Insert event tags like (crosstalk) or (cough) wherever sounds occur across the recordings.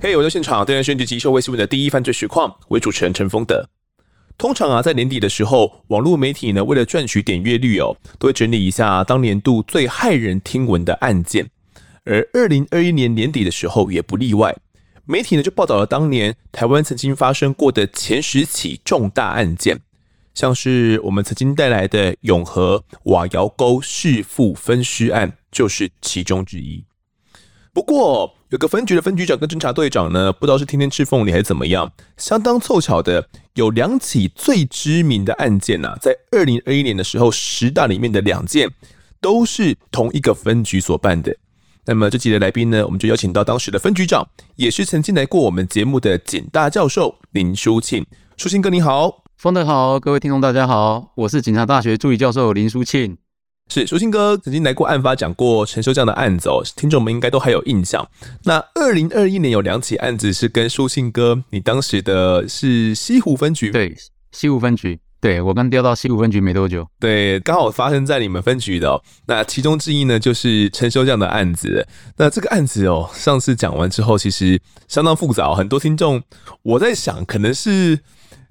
嘿，我在现场，电视选举及社会新闻的第一犯罪实况，为主持人陈丰德。通常啊，在年底的时候，网络媒体呢，为了赚取点阅率哦，都会整理一下当年度最骇人听闻的案件。而二零二一年年底的时候，也不例外，媒体呢就报道了当年台湾曾经发生过的前十起重大案件，像是我们曾经带来的永和瓦窑沟弑父分尸案，就是其中之一。不过，有个分局的分局长跟侦查队长呢，不知道是天天吃凤梨还是怎么样，相当凑巧的，有两起最知名的案件呐、在二零二一年的时候，十大里面的两件都是同一个分局所办的。那么这集的来宾呢，我们就邀请到当时的分局长，也是曾经来过我们节目的警大教授林书庆。书庆哥你好，丰德好，各位听众大家好，我是警察大学助理教授林书庆。是书庆哥曾经来过案发，讲过陈修这样的案子哦，听众们应该都还有印象。那二零二一年有两起案子是跟书庆哥，你当时的是西湖分局，对，西湖分局，对，我刚调到西湖分局没多久，对，刚好发生在你们分局的哦。那其中之一呢，就是陈修这样的案子。那这个案子哦，上次讲完之后，其实相当复杂哦，很多听众我在想，可能是。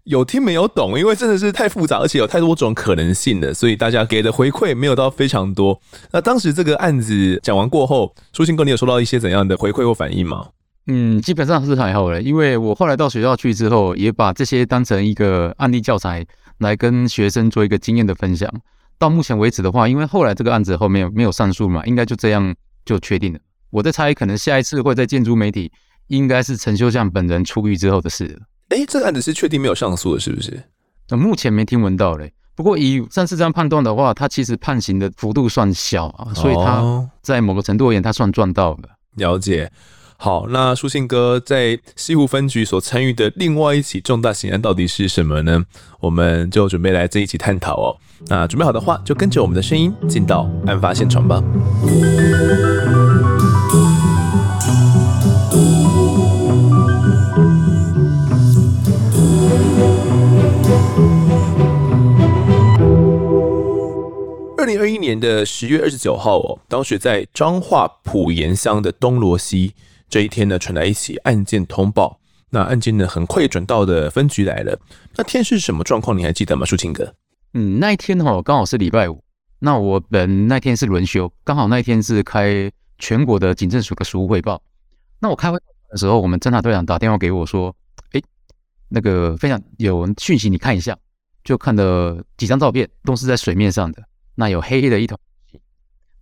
有听没有懂，因为真的是太复杂，而且有太多种可能性的，所以大家给的回馈没有到非常多。那当时这个案子讲完过后，舒心哥，你有收到一些怎样的回馈或反应吗？嗯，基本上是还好的，因为我后来到学校去之后，也把这些当成一个案例教材来跟学生做一个经验的分享。到目前为止的话，因为后来这个案子后面没有上诉嘛，应该就这样就确定了。我在猜，可能下一次会在建筑媒体，应该是陈修相本人出狱之后的事了。哎、欸，这个案子是确定没有上诉的，是不是？那目前没听闻到嘞。不过以上次这样判断的话，他其实判刑的幅度算小啊，所以他在某个程度而言，他算赚到了。了解。好，那书信哥在西湖分局所参与的另外一起重大刑案到底是什么呢？我们就准备来这一起探讨哦。那准备好的话，就跟着我们的声音进到案发现场吧。二零二一年的十月二十九号哦，当时在彰化埔盐乡的东罗溪这一天呢，传来一起案件通报。那案件呢，很快转到的分局来了。那天是什么状况？你还记得吗，书庆哥？嗯，那一天哈，刚好是礼拜五。那我本那天是轮休，刚好那一天是开全国的警政署的署务汇报。那我开会的时候，我们侦查队长打电话给我说：“哎，那个非常有讯息，你看一下。”就看了几张照片，都是在水面上的。那有黑黑的一团，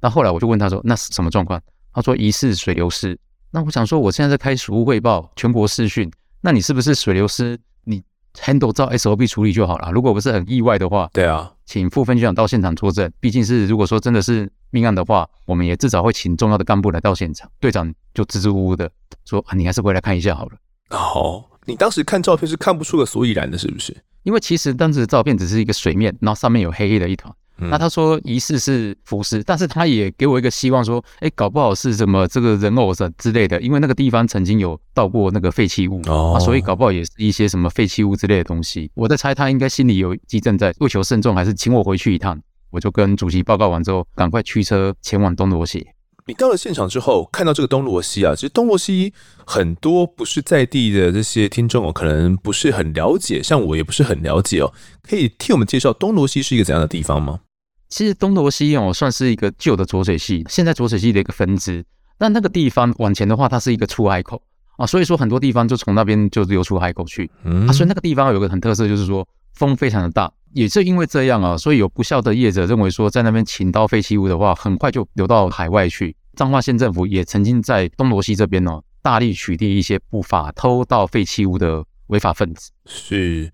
那后来我就问他说：“那是什么状况？”他说：“疑似水流失。”那我想说，我现在在开署务汇报，全国视讯，那你是不是水流失？你 handle 照 SOP 处理就好了。如果不是很意外的话，对啊，请副分局长到现场作证。毕竟是如果说真的是命案的话，我们也至少会请重要的干部来到现场。队长就支支吾吾的说：“啊，你还是回来看一下好了。”哦，你当时看照片是看不出个所以然的，是不是？因为其实当时的照片只是一个水面，然后上面有黑黑的一团。那他说疑似是浮尸，但是他也给我一个希望说，哎，搞不好是什么这个人偶什之类的，因为那个地方曾经有倒过那个废弃物哦、啊，所以搞不好也是一些什么废弃物之类的东西。我在猜他应该心里有积症在，为求慎重，还是请我回去一趟。我就跟主席报告完之后，赶快驱车前往东罗西。你到了现场之后，看到这个东罗西啊，其实东罗西很多不是在地的这些听众哦，可能不是很了解，像我也不是很了解哦，可以替我们介绍东罗西是一个怎样的地方吗？其实东罗西哦，算是一个旧的浊水系，现在浊水系的一个分支。那那个地方往前的话，它是一个出海口啊，所以说很多地方就从那边就流出海口去。嗯，啊，所以那个地方有个很特色，就是说风非常的大。也是因为这样啊，所以有不肖的业者认为说，在那边倾倒废弃物的话，很快就流到海外去。彰化县政府也曾经在东罗西这边哦，大力取缔一些不法偷盗废弃物的违法分子。是，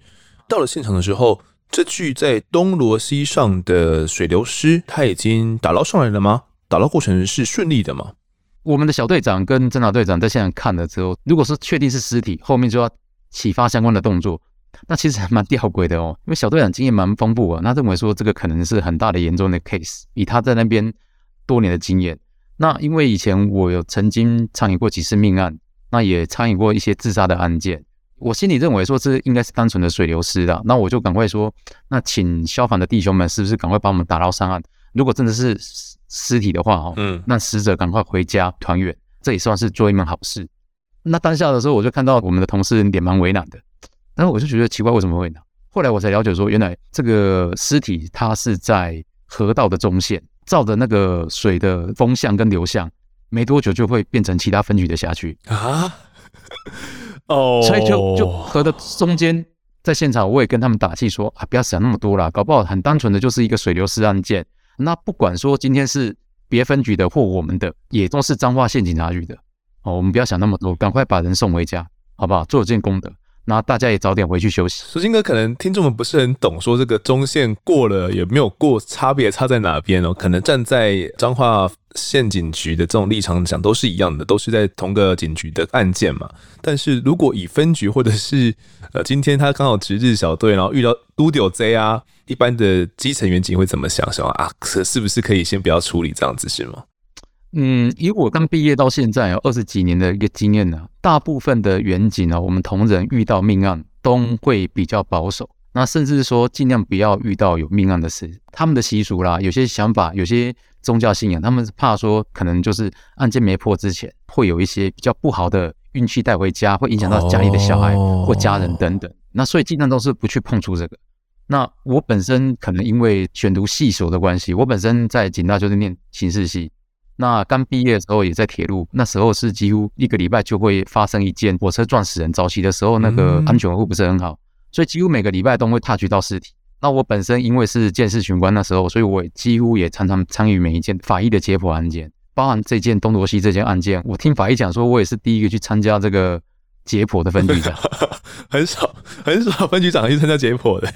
到了现场的时候。这具在东螺溪上的水流尸，他已经打捞上来了吗？打捞过程是顺利的吗？我们的小队长跟侦查队长在现场看了之后，如果是确定是尸体，后面就要启发相关的动作。那其实还蛮吊诡的哦，因为小队长经验蛮丰富啊，他认为说这个可能是很大的严重的 case，以他在那边多年的经验。那因为以前我有曾经参与过几次命案，那也参与过一些自杀的案件。我心里认为说，这应该是单纯的水流失的，那我就赶快说，那请消防的弟兄们是不是赶快把我们打捞上岸？如果真的是尸体的话哦，嗯，那死者赶快回家团圆，这也算是做一门好事。那当下的时候，我就看到我们的同事脸蛮为难的，然后我就觉得奇怪，为什么会呢？后来我才了解说，原来这个尸体它是在河道的中线，照着那个水的风向跟流向，没多久就会变成其他分局的辖区啊。哦，所以就就河的中间，在现场我也跟他们打气说啊，不要想那么多了，搞不好很单纯的就是一个水流失案件。那不管说今天是别分局的或我们的，也都是彰化县警察局的哦。我们不要想那么多，赶快把人送回家，好不好？做一件功德。那大家也早点回去休息。书记哥，可能听众们不是很懂，说这个中线过了有没有过，差别差在哪边哦？可能站在彰化县警局的这种立场讲，都是一样的，都是在同个警局的案件嘛。但是如果以分局或者是呃，今天他刚好值日小队，然后遇到都丢贼啊，一般的基层员警会怎么想？想啊，是不是可以先不要处理这样子是吗？嗯，以我刚毕业到现在有二十几年的一个经验呢，大部分的员警呢，我们同仁遇到命案都会比较保守，那甚至说尽量不要遇到有命案的事。他们的习俗啦，有些想法，有些宗教信仰，他们怕说可能就是案件没破之前，会有一些比较不好的运气带回家，会影响到家里的小孩或家人等等。那所以尽量都是不去碰触这个。那我本身可能因为选读系所的关系，我本身在警大就是念刑事系。那刚毕业的时候也在铁路，那时候是几乎一个礼拜就会发生一件火车撞死人。早期的时候那个安全维护不是很好，所以几乎每个礼拜都会 touch 到尸体。那我本身因为是见识巡官那时候，所以我几乎也常常参与每一件法医的解剖案件，包含这件东罗西这件案件。我听法医讲说，我也是第一个去参加这个解剖的分局长，(laughs) 很少很少分局长去参加解剖的。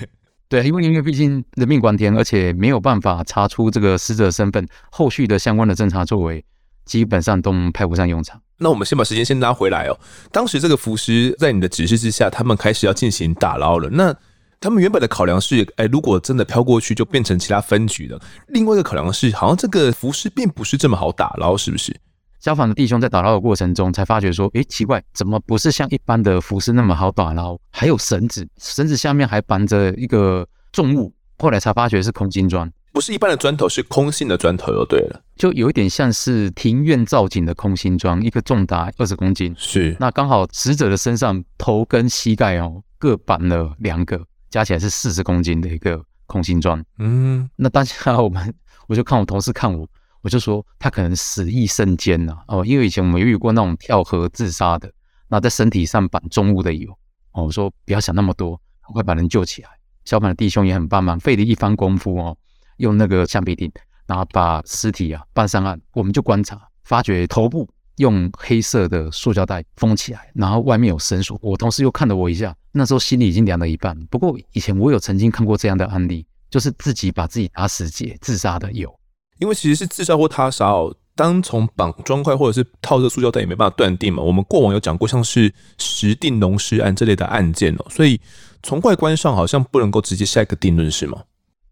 对，因为因为毕竟人命关天，而且没有办法查出这个死者身份，后续的相关的侦查作为基本上都派不上用场。那我们先把时间先拉回来哦。当时这个浮尸在你的指示之下，他们开始要进行打捞了。那他们原本的考量是，哎，如果真的飘过去，就变成其他分局的。另外一个考量是，好像这个浮尸并不是这么好打捞，是不是？消防的弟兄在打捞的过程中，才发觉说，诶，奇怪，怎么不是像一般的浮尸那么好打捞？还有绳子，绳子下面还绑着一个重物。后来才发觉是空心砖，不是一般的砖头，是空心的砖头就对了，就有一点像是庭院造景的空心砖，一个重达二十公斤。是，那刚好死者的身上头跟膝盖哦各绑了两个，加起来是四十公斤的一个空心砖。嗯，那当下我们我就看我同事看我。我就说他可能死意甚艰呐，哦，因为以前我们遇过那种跳河自杀的，那在身体上绑重物的有，哦，我说不要想那么多，赶快把人救起来。消防的弟兄也很帮忙，费了一番功夫哦，用那个橡皮钉，然后把尸体啊搬上岸。我们就观察，发觉头部用黑色的塑胶袋封起来，然后外面有绳索。我同事又看了我一下，那时候心里已经凉了一半。不过以前我有曾经看过这样的案例，就是自己把自己打死结自杀的有。因为其实是自杀或他杀哦，单从绑砖块或者是套着塑胶袋也没办法断定嘛。我们过往有讲过像是石碇龙尸案这类的案件哦，所以从外观上好像不能够直接下一个定论，是吗？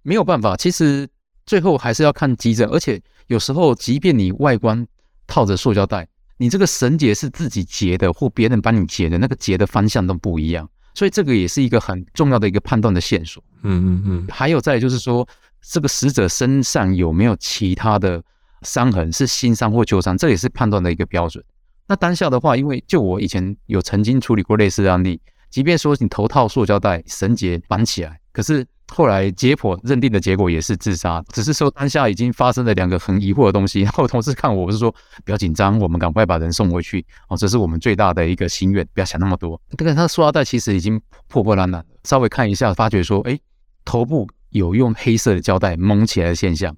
没有办法，其实最后还是要看急诊，而且有时候即便你外观套着塑胶袋，你这个绳结是自己结的或别人帮你结的，那个结的方向都不一样，所以这个也是一个很重要的一个判断的线索。嗯嗯嗯，还有再就是说。这个死者身上有没有其他的伤痕，是新伤或旧伤，这也是判断的一个标准。那当下的话，因为就我以前有曾经处理过类似的案例，即便说你头套塑胶带、绳结绑起来，可是后来解剖认定的结果也是自杀，只是说当下已经发生了两个很疑惑的东西。然后同事看我，我是说不要紧张，我们赶快把人送回去。哦，这是我们最大的一个心愿，不要想那么多。这个他塑料袋其实已经破破烂烂，稍微看一下，发觉说，哎，头部。有用黑色的胶带蒙起来的现象，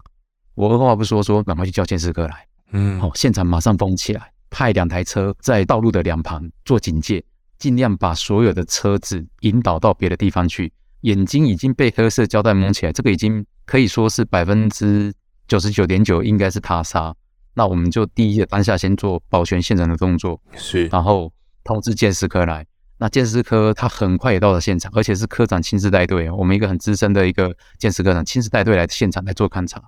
我二话不说说赶快去叫鉴识科来，嗯，好，现场马上封起来，派两台车在道路的两旁做警戒，尽量把所有的车子引导到别的地方去。眼睛已经被黑色胶带蒙起来，这个已经可以说是百分之九十九点九应该是他杀。那我们就第一个当下先做保全现场的动作，是，然后通知鉴识科来。那建设科他很快也到了现场，而且是科长亲自带队。我们一个很资深的一个建设科长亲自带队来现场来做勘察。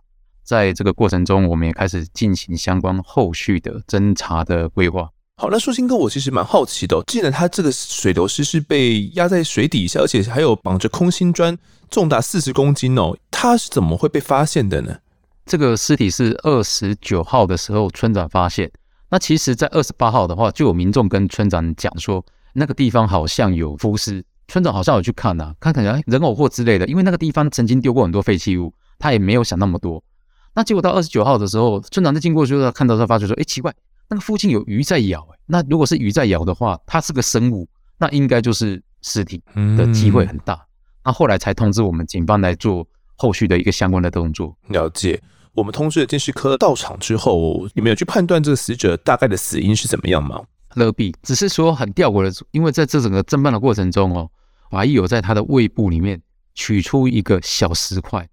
在这个过程中，我们也开始进行相关后续的侦查的规划。好，那树新哥，我其实蛮好奇的，既然他这个水流尸是被压在水底下，而且还有绑着空心砖，重达四十公斤哦，他是怎么会被发现的呢？这个尸体是二十九号的时候村长发现。那其实，在二十八号的话，就有民众跟村长讲说，那个地方好像有浮尸。村长好像有去看呐，看看人人偶或之类的，因为那个地方曾经丢过很多废弃物，他也没有想那么多。那结果到二十九号的时候，村长在经过的时候看到他发觉说，哎，奇怪，那个附近有鱼在咬，哎，那如果是鱼在咬的话，它是个生物，那应该就是尸体的机会很大。嗯、那后来才通知我们警方来做后续的一个相关的动作。了解。我们通知了鉴识科到场之后，你们有去判断这个死者大概的死因是怎么样吗？勒毙，只是说很吊诡的，因为在这整个侦办的过程中哦，法医有在他的胃部里面取出一个小石块，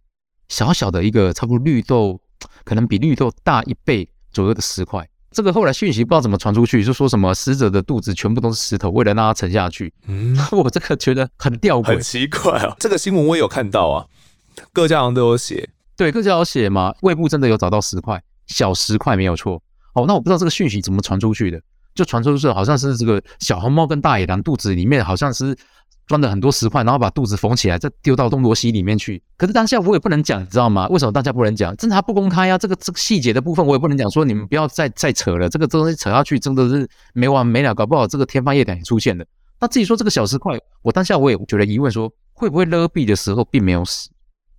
小小的一个差不多绿豆，可能比绿豆大一倍左右的石块。这个后来讯息不知道怎么传出去，就说什么死者的肚子全部都是石头，为了让他沉下去。嗯，(laughs) 我这个觉得很吊诡，很奇怪啊。这个新闻我也有看到啊，各家好像都有写。对，各家有写嘛，胃部真的有找到石块，小石块没有错。哦，那我不知道这个讯息怎么传出去的，就传出是好像是这个小红帽跟大野狼肚子里面好像是装了很多石块，然后把肚子缝起来，再丢到东罗溪里面去。可是当下我也不能讲，你知道吗？(laughs) 为什么大家不能讲？侦查不公开呀、啊，这个这个细节的部分我也不能讲，说你们不要再再扯了，这个东西扯下去真的是没完没了，搞不好这个天方夜谭也出现了。那至于说这个小石块，我当下我也觉得疑问说，说会不会勒毙的时候并没有死，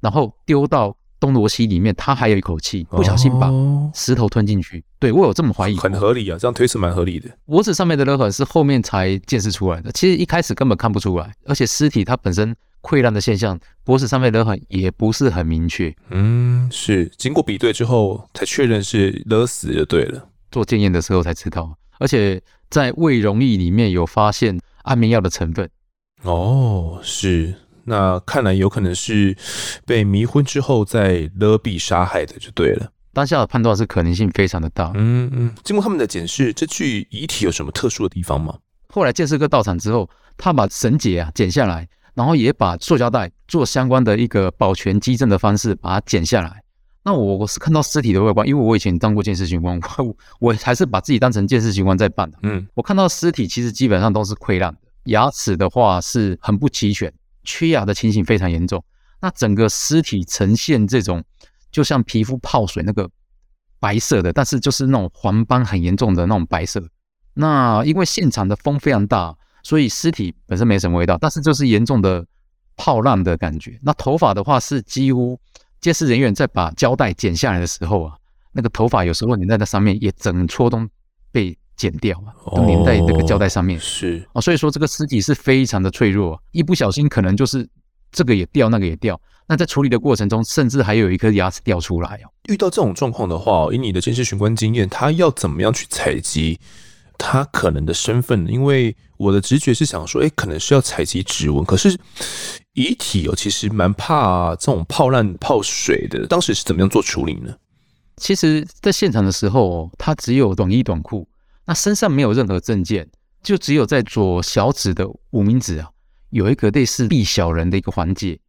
然后丢到。东罗西里面，他还有一口气，不小心把石头吞进去。哦、对，我有这么怀疑，很合理啊，这样推测蛮合理的。脖子上面的勒痕是后面才见识出来的，其实一开始根本看不出来，而且尸体它本身溃烂的现象，脖子上面勒痕也不是很明确。嗯，是经过比对之后才确认是勒死就对了。做检验的时候才知道，而且在胃溶液里面有发现安眠药的成分。哦，是。那看来有可能是被迷昏之后再勒毙杀害的，就对了。当下的判断是可能性非常的大。嗯嗯。经过他们的检视，这具遗体有什么特殊的地方吗？后来建设哥到场之后，他把绳结啊剪下来，然后也把塑胶袋做相关的一个保全基证的方式把它剪下来。那我我是看到尸体的外观，因为我以前当过建设警官，(laughs) 我我还是把自己当成建设警官在办的。嗯，我看到尸体其实基本上都是溃烂的，牙齿的话是很不齐全。缺氧的情形非常严重，那整个尸体呈现这种就像皮肤泡水那个白色的，但是就是那种黄斑很严重的那种白色。那因为现场的风非常大，所以尸体本身没什么味道，但是就是严重的泡烂的感觉。那头发的话是几乎鉴识人员在把胶带剪下来的时候啊，那个头发有时候粘在那上面，也整撮都被。剪掉啊，都粘在这个胶带上面。是啊，所以说这个尸体是非常的脆弱，一不小心可能就是这个也掉，那个也掉。那在处理的过程中，甚至还有一颗牙齿掉出来哦。遇到这种状况的话，以你的鉴识巡官经验，他要怎么样去采集他可能的身份？因为我的直觉是想说，哎，可能是要采集指纹。可是遗体哦，其实蛮怕这种泡烂泡水的。当时是怎么样做处理呢？其实，在现场的时候哦，他只有短衣短裤。那身上没有任何证件，就只有在左小指的无名指啊，有一个类似臂小人的一个环节。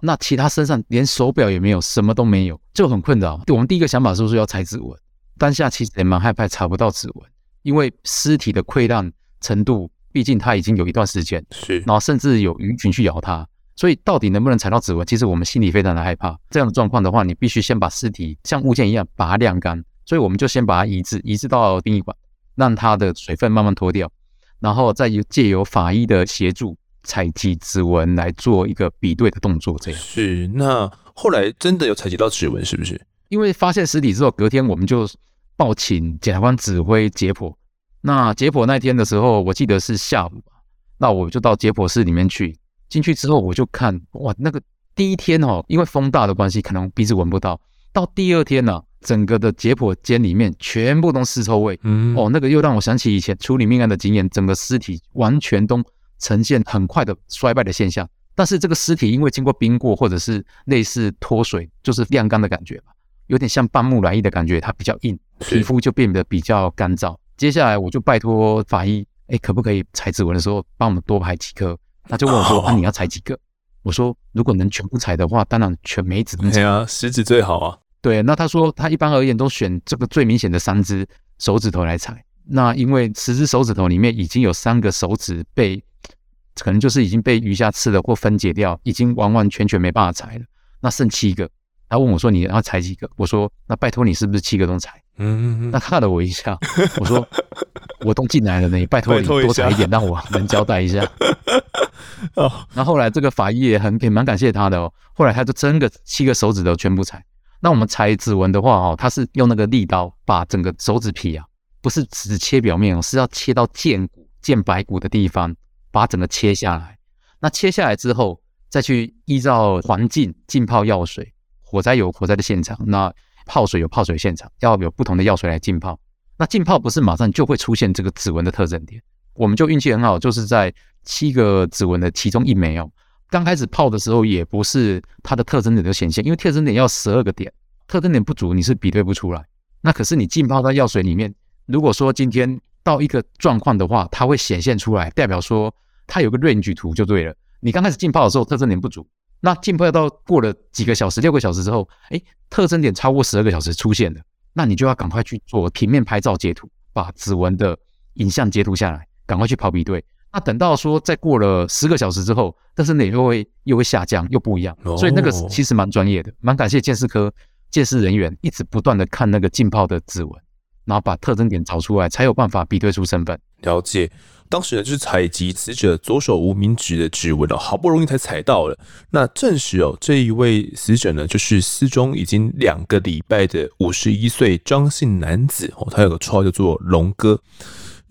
那其他身上连手表也没有，什么都没有，就很困扰。我们第一个想法是不是要采指纹？当下其实也蛮害怕查不到指纹，因为尸体的溃烂程度，毕竟它已经有一段时间，是，然后甚至有鱼群去咬它，所以到底能不能采到指纹，其实我们心里非常的害怕。这样的状况的话，你必须先把尸体像物件一样把它晾干，所以我们就先把它移植，移植到殡仪馆。让它的水分慢慢脱掉，然后再由借由法医的协助采集指纹来做一个比对的动作。这样是。那后来真的有采集到指纹，是不是？因为发现尸体之后，隔天我们就报请检察官指挥解剖。那解剖那天的时候，我记得是下午，那我就到解剖室里面去。进去之后，我就看哇，那个第一天哦，因为风大的关系，可能鼻子闻不到。到第二天呢、啊？整个的解剖间里面全部都是尸臭味，嗯，哦，那个又让我想起以前处理命案的经验，整个尸体完全都呈现很快的衰败的现象。但是这个尸体因为经过冰过或者是类似脱水，就是晾干的感觉吧，有点像半木乃伊的感觉，它比较硬，皮肤就变得比较干燥。接下来我就拜托法医，哎，可不可以采指纹的时候帮我们多排几颗？他就问我说，那、哦啊、你要采几个？我说如果能全部采的话，当然全枚指。对啊，食指最好啊。对，那他说他一般而言都选这个最明显的三只手指头来踩。那因为十只手指头里面已经有三个手指被，可能就是已经被鱼虾吃了或分解掉，已经完完全全没办法踩了。那剩七个，他问我说：“你要踩几个？”我说：“那拜托你是不是七个都踩？”嗯嗯嗯。那看了我一下，我说：(laughs) “我都进来了呢，你拜托你多踩一点，让我能交代一下。(laughs) ”哦。那后来这个法医也很也蛮感谢他的哦。后来他就真的七个手指头全部采。那我们采指纹的话哦，它是用那个利刀把整个手指皮啊，不是只切表面哦，是要切到荐骨、荐白骨的地方，把整个切下来。那切下来之后，再去依照环境浸泡药水，火灾有火灾的现场，那泡水有泡水现场，要有不同的药水来浸泡。那浸泡不是马上就会出现这个指纹的特征点，我们就运气很好，就是在七个指纹的其中一枚哦，刚开始泡的时候也不是它的特征点就显现，因为特征点要十二个点，特征点不足你是比对不出来。那可是你浸泡在药水里面，如果说今天到一个状况的话，它会显现出来，代表说。它有个 range 图就对了。你刚开始浸泡的时候，特征点不足。那浸泡到过了几个小时，六个小时之后，哎，特征点超过十二个小时出现了，那你就要赶快去做平面拍照截图，把指纹的影像截图下来，赶快去跑比对。那等到说再过了十个小时之后，但是你又会又会下降，又不一样。所以那个其实蛮专业的，蛮感谢鉴识科鉴识人员一直不断的看那个浸泡的指纹，然后把特征点找出来，才有办法比对出身份。了解。当时呢，就是采集死者左手无名指的指纹哦，好不容易才采到了。那证实哦，这一位死者呢，就是失踪已经两个礼拜的五十一岁张姓男子哦，他有个绰号叫做龙哥。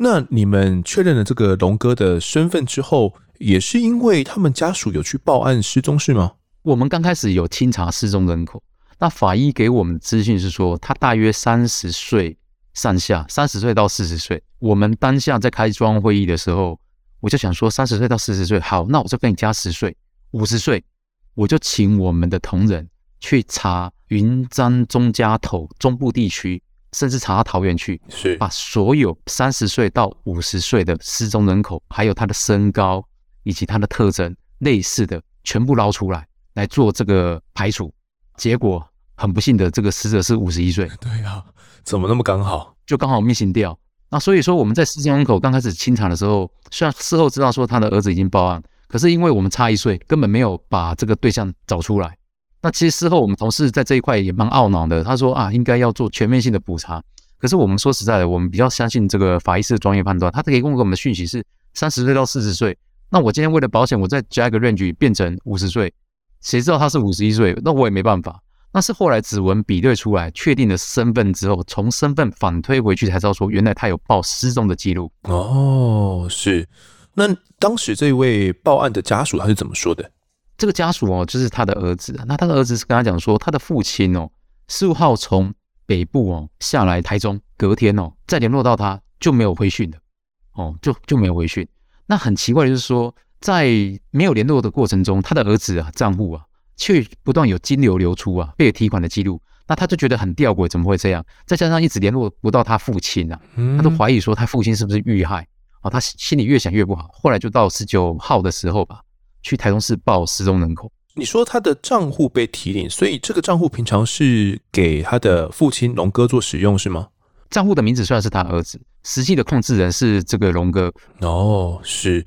那你们确认了这个龙哥的身份之后，也是因为他们家属有去报案失踪是吗？我们刚开始有清查失踪人口，那法医给我们的资讯是说，他大约三十岁。上下三十岁到四十岁，我们当下在开专案会议的时候，我就想说三十岁到四十岁，好，那我就跟你加十岁，五十岁，我就请我们的同仁去查云漳中家头中部地区，甚至查到桃园去，是把所有三十岁到五十岁的失踪人口，还有他的身高以及他的特征类似的，全部捞出来来做这个排除。结果很不幸的，这个死者是五十一岁。对啊。(laughs) 怎么那么刚好？就刚好 missing 掉。那所以说我们在失踪人口刚开始清查的时候，虽然事后知道说他的儿子已经报案，可是因为我们差一岁，根本没有把这个对象找出来。那其实事后我们同事在这一块也蛮懊恼的。他说啊，应该要做全面性的补查。可是我们说实在的，我们比较相信这个法医师的专业判断。他可以给我们的讯息是三十岁到四十岁。那我今天为了保险，我再加一个 range 变成五十岁，谁知道他是五十一岁？那我也没办法。那是后来指纹比对出来，确定了身份之后，从身份反推回去才知道说，原来他有报失踪的记录。哦，是。那当时这位报案的家属他是怎么说的？这个家属哦，就是他的儿子。那他的儿子是跟他讲说，他的父亲哦，十五号从北部哦下来台中，隔天哦再联络到他就没有回讯了。哦，就就没有回讯。那很奇怪的就是说，在没有联络的过程中，他的儿子啊账户啊。却不断有金流流出啊，被提款的记录，那他就觉得很吊诡，怎么会这样？再加上一直联络不到他父亲啊，他都怀疑说他父亲是不是遇害啊？他心里越想越不好，后来就到十九号的时候吧，去台中市报失踪人口。你说他的账户被提领，所以这个账户平常是给他的父亲龙哥做使用是吗？账户的名字虽然是他儿子，实际的控制人是这个龙哥。哦，是。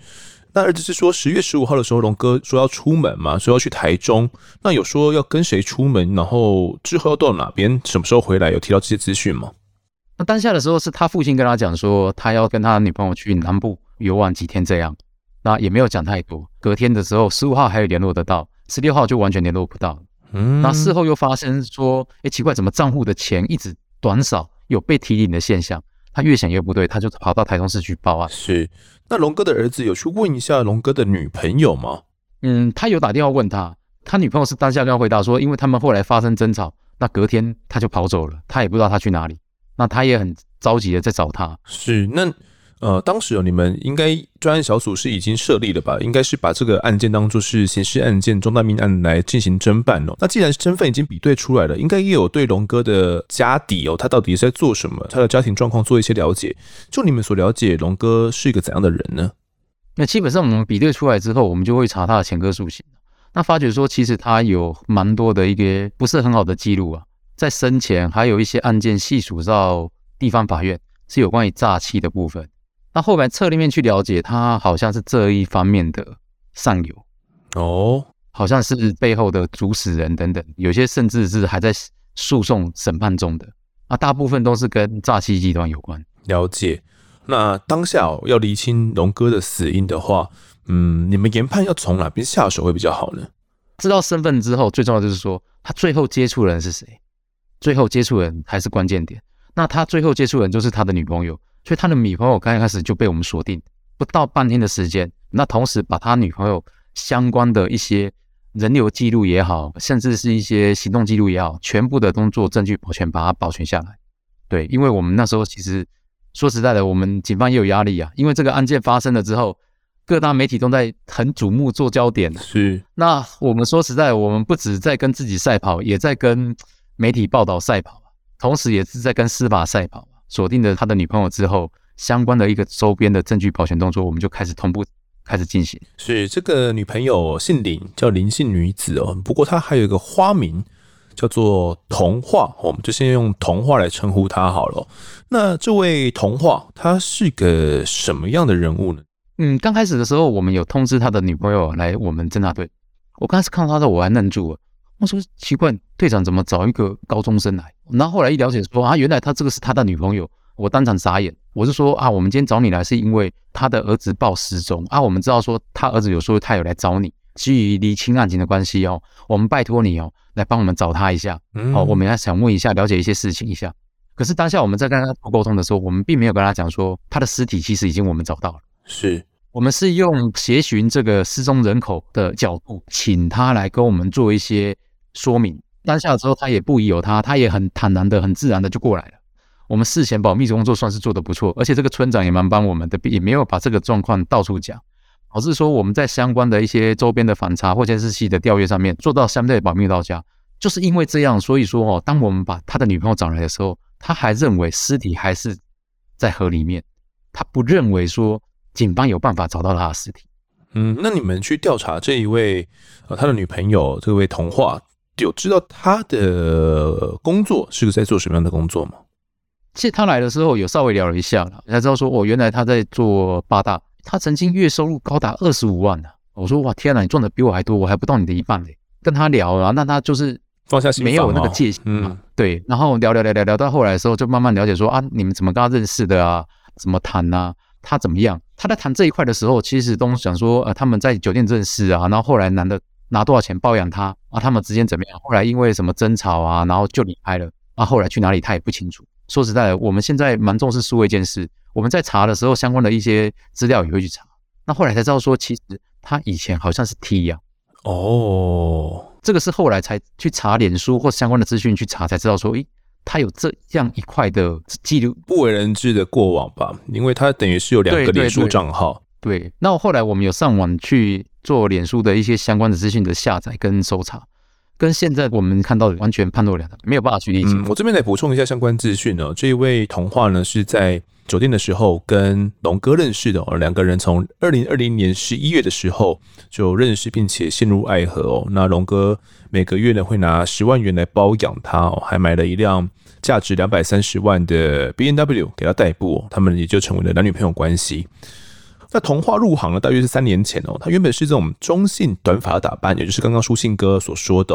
那儿子是说十月十五号的时候，龙哥说要出门嘛，说要去台中。那有说要跟谁出门，然后之后要到哪边，什么时候回来？有提到这些资讯吗？那当下的时候是他父亲跟他讲说，他要跟他女朋友去南部游玩几天这样。那也没有讲太多。隔天的时候，十五号还有联络得到，十六号就完全联络不到。嗯。那事后又发生说，哎，奇怪，怎么账户的钱一直短少，有被提领的现象？他越想越不对，他就跑到台中市去报案。是。那龙哥的儿子有去问一下龙哥的女朋友吗？嗯，他有打电话问他，他女朋友是当下要回答说，因为他们后来发生争吵，那隔天他就跑走了，他也不知道他去哪里，那他也很着急的在找他。是那。呃，当时哦，你们应该专案小组是已经设立了吧？应该是把这个案件当作是刑事案件、重大命案来进行侦办哦。那既然身份已经比对出来了，应该也有对龙哥的家底哦，他到底是在做什么，他的家庭状况做一些了解。就你们所了解，龙哥是一个怎样的人呢？那基本上我们比对出来之后，我们就会查他的前科数刑。那发觉说，其实他有蛮多的一个不是很好的记录啊，在生前还有一些案件细数到地方法院，是有关于诈欺的部分。那后来侧立面去了解，他好像是这一方面的上游哦。好像是背后的主使人等等，有些甚至是还在诉讼审判中的啊，大部分都是跟诈欺集团有关。了解。那当下要厘清龙哥的死因的话，嗯，你们研判要从哪边下手会比较好呢？知道身份之后，最重要就是说他最后接触人是谁，最后接触人还是关键点。那他最后接触人就是他的女朋友，所以他的女朋友刚开始就被我们锁定，不到半天的时间。那同时把他女朋友相关的一些人流记录也好，甚至是一些行动记录也好，全部的都做证据保全，把它保全下来。对，因为我们那时候其实说实在的，我们警方也有压力啊，因为这个案件发生了之后，各大媒体都在很瞩目做焦点。是，那我们说实在，我们不止在跟自己赛跑，也在跟媒体报道赛跑，同时也是在跟司法赛跑。锁定了他的女朋友之后，相关的一个周边的证据保全动作，我们就开始同步。开始进行。是这个女朋友姓林，叫林姓女子哦。不过她还有一个花名叫做童话，我们就先用童话来称呼她好了。那这位童话，她是个什么样的人物呢？嗯，刚开始的时候，我们有通知他的女朋友来我们侦查队。我刚开始看到他的，我还愣住了。我说奇怪，队长怎么找一个高中生来？然后后来一了解说啊，原来他这个是他的女朋友。我当场傻眼，我是说啊，我们今天找你来是因为他的儿子报失踪啊，我们知道说他儿子有说他有来找你，基于厘清案情的关系哦，我们拜托你哦，来帮我们找他一下，嗯、哦，我们要想问一下，了解一些事情一下。可是当下我们在跟他沟通的时候，我们并没有跟他讲说他的尸体其实已经我们找到了，是我们是用协寻这个失踪人口的角度，请他来跟我们做一些说明。当下之后他也不疑有他，他也很坦然的、很自然的就过来了。我们事前保密工作算是做得不错，而且这个村长也蛮帮我们的，也没有把这个状况到处讲，导致说我们在相关的一些周边的反查或监视器的调阅上面做到相对保密到家。就是因为这样，所以说哦，当我们把他的女朋友找来的时候，他还认为尸体还是在河里面，他不认为说警方有办法找到他的尸体。嗯，那你们去调查这一位呃他的女朋友这位童话，有知道他的工作是个在做什么样的工作吗？其实他来的时候有稍微聊了一下了，才知道说哦，原来他在做八大，他曾经月收入高达二十五万呢。我说哇，天哪，你赚的比我还多，我还不到你的一半嘞。跟他聊啊，那他就是放下心，没有那个戒心，嗯，对。然后聊聊聊聊聊到后来的时候，就慢慢了解说啊，你们怎么跟他认识的啊？怎么谈啊？他怎么样？他在谈这一块的时候，其实都想说呃，他们在酒店认识啊，然后后来男的拿多少钱包养他啊？他们之间怎么样？后来因为什么争吵啊，然后就离开了啊？后来去哪里他也不清楚。说实在的，我们现在蛮重视数位件事，我们在查的时候，相关的一些资料也会去查。那后来才知道说，其实他以前好像是 T 呀。哦，这个是后来才去查脸书或相关的资讯去查，才知道说，诶，他有这样一块的记录，不为人知的过往吧？因为他等于是有两个脸书账号。对，那后来我们有上网去做脸书的一些相关的资讯的下载跟搜查。跟现在我们看到的完全判若两人，没有办法去理解。我这边来补充一下相关资讯哦。这一位童话呢是在酒店的时候跟龙哥认识的哦，两个人从二零二零年十一月的时候就认识，并且陷入爱河哦。那龙哥每个月呢会拿十万元来包养他哦，还买了一辆价值两百三十万的 BMW 给他代步，他们也就成为了男女朋友关系。那童话入行了，大约是三年前哦。他原本是这种中性短发打扮，也就是刚刚书信哥所说的。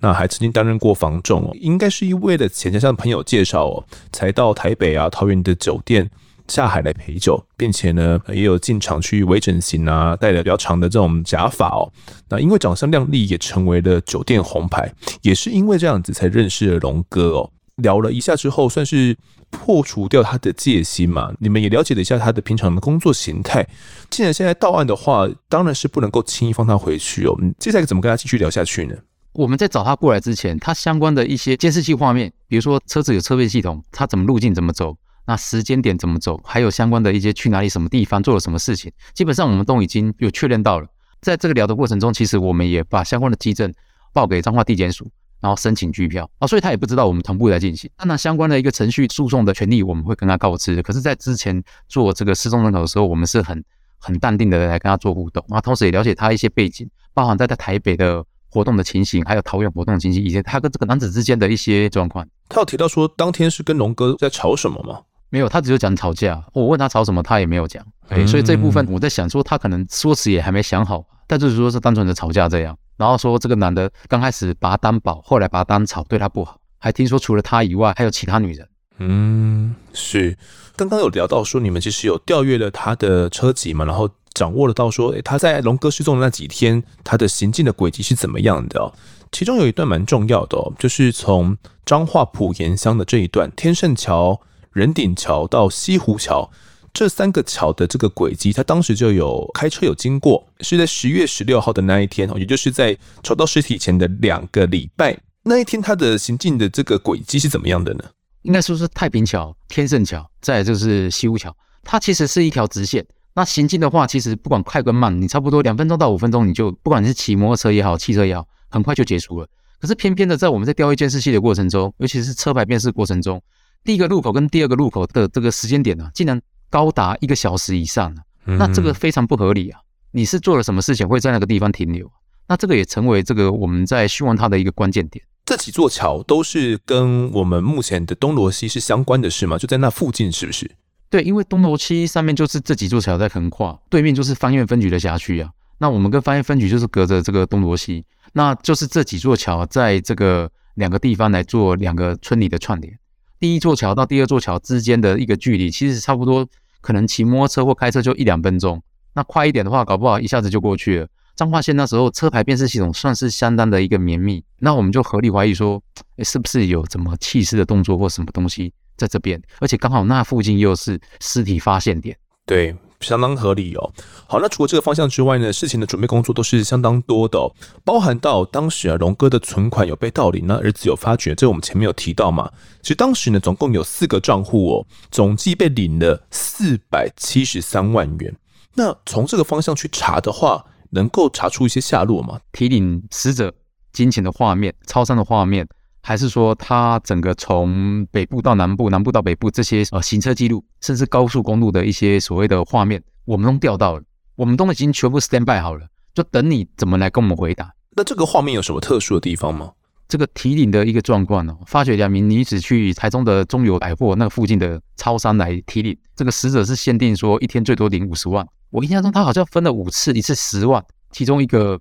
那还曾经担任过房仲哦，应该是因为了钱加上朋友介绍哦，才到台北啊、桃园的酒店下海来陪酒，并且呢也有进场去微整形啊，戴了比较长的这种假发哦。那因为长相靓丽，也成为了酒店红牌。也是因为这样子，才认识了龙哥哦。聊了一下之后，算是。破除掉他的戒心嘛？你们也了解了一下他的平常的工作形态。既然现在到案的话，当然是不能够轻易放他回去哦。接下来怎么跟他继续聊下去呢？我们在找他过来之前，他相关的一些监视器画面，比如说车子有车辨系统，他怎么路径怎么走，那时间点怎么走，还有相关的一些去哪里、什么地方做了什么事情，基本上我们都已经有确认到了。在这个聊的过程中，其实我们也把相关的基证报给彰化地检署。然后申请拒票啊，所以他也不知道我们同步在进行。那那，相关的一个程序诉讼的权利，我们会跟他告知。可是，在之前做这个失踪人口的时候，我们是很很淡定的来跟他做互动，然后同时也了解他一些背景，包含在在台北的活动的情形，还有桃园活动的情形，以及他跟这个男子之间的一些状况。他有提到说，当天是跟龙哥在吵什么吗？没有，他只有讲吵架。我问他吵什么，他也没有讲。哎、嗯，所以这部分我在想说，他可能说辞也还没想好，但就是说是单纯的吵架这样。然后说这个男的刚开始把他当宝，后来把他当草，对他不好。还听说除了他以外，还有其他女人。嗯，是。刚刚有聊到说，你们其实有调阅了他的车籍嘛，然后掌握了到说，诶，他在龙哥失踪的那几天，他的行进的轨迹是怎么样的？其中有一段蛮重要的哦，就是从彰化埔盐乡的这一段天胜桥、人顶桥到西湖桥。这三个桥的这个轨迹，他当时就有开车有经过，是在十月十六号的那一天，也就是在找到尸体前的两个礼拜那一天，他的行进的这个轨迹是怎么样的呢？应该说是太平桥、天胜桥，再就是西湖桥，它其实是一条直线。那行进的话，其实不管快跟慢，你差不多两分钟到五分钟，你就不管是骑摩托车也好，汽车也好，很快就结束了。可是偏偏的，在我们在调阅监视器的过程中，尤其是车牌辨识过程中，第一个路口跟第二个路口的这个时间点呢、竟然。高达一个小时以上，那这个非常不合理啊！你是做了什么事情会在那个地方停留？那这个也成为这个我们在询问他的一个关键点。这几座桥都是跟我们目前的东罗西是相关的，事吗？就在那附近，是不是？对，因为东罗西上面就是这几座桥在横跨，对面就是方院分局的辖区啊。那我们跟方院分局就是隔着这个东罗西，那就是这几座桥在这个两个地方来做两个村里的串联。第一座桥到第二座桥之间的一个距离，其实差不多。可能骑摩托车或开车就一两分钟，那快一点的话，搞不好一下子就过去了。彰化县那时候车牌辨识系统算是相当的一个绵密，那我们就合理怀疑说，诶，是不是有什么弃尸的动作或什么东西在这边？而且刚好那附近又是尸体发现点，对。相当合理哦。好，那除了这个方向之外呢，事情的准备工作都是相当多的哦，包含到当时啊，龙哥的存款有被盗领，那儿子有发觉，这我们前面有提到嘛。其实当时呢，总共有四个账户哦，总计被领了四百七十三万元。那从这个方向去查的话，能够查出一些下落吗？提领死者金钱的画面、超商的画面。还是说，它整个从北部到南部，南部到北部这些呃行车记录，甚至高速公路的一些所谓的画面，我们都调到了，我们都已经全部 stand by 好了，就等你怎么来跟我们回答。那这个画面有什么特殊的地方吗？这个提领的一个状况呢，发觉两名女子去台中的中友百货那附近的超商来提领，这个死者是限定说一天最多领五十万，我印象中他好像分了五次，一次十万，其中一个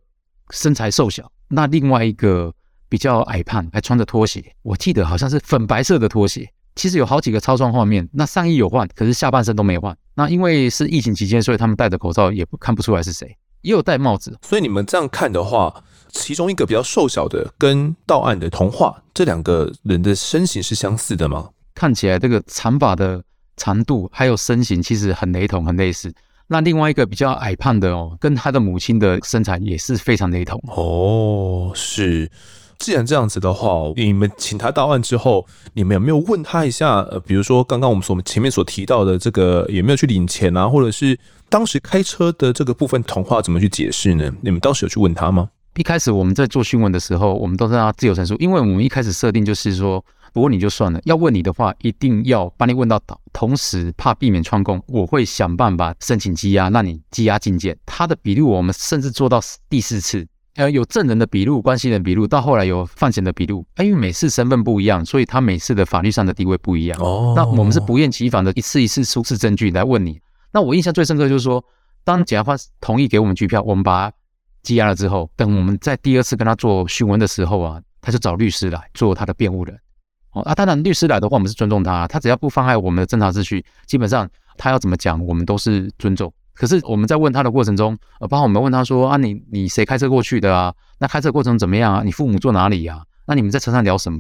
身材瘦小，那另外一个。比较矮胖，还穿着拖鞋，我记得好像是粉白色的拖鞋。其实有好几个超装画面，那上衣有换，可是下半身都没换。那因为是疫情期间，所以他们戴着口罩，也不看不出来是谁。也有戴帽子，所以你们这样看的话，其中一个比较瘦小的跟到案的童话，这两个人的身形是相似的吗？看起来这个长发的长度还有身形其实很雷同，很类似。那另外一个比较矮胖的哦，跟他的母亲的身材也是非常雷同。哦，是。既然这样子的话，你们请他到案之后，你们有没有问他一下？呃，比如说刚刚我们所前面所提到的这个，有没有去领钱啊？或者是当时开车的这个部分童话怎么去解释呢？你们当时有去问他吗？一开始我们在做讯问的时候，我们都是让他自由陈述，因为我们一开始设定就是说，不问你就算了，要问你的话，一定要把你问到倒，同时怕避免串供，我会想办法申请羁押，让你羁押进监。他的笔录我们甚至做到第四次。呃，有证人的笔录、关系人笔录，到后来有犯嫌的笔录。因为每次身份不一样，所以他每次的法律上的地位不一样。哦，那我们是不厌其烦的一次一次出示证据来问你。那我印象最深刻就是说，当检察官同意给我们拘票，我们把他羁押了之后，等我们在第二次跟他做讯问的时候啊，他就找律师来做他的辩护人。哦，啊，当然律师来的话，我们是尊重他，他只要不妨碍我们的侦查秩序，基本上他要怎么讲，我们都是尊重。可是我们在问他的过程中，呃，包括我们问他说啊，你你谁开车过去的啊？那开车过程怎么样啊？你父母坐哪里呀？那你们在车上聊什么？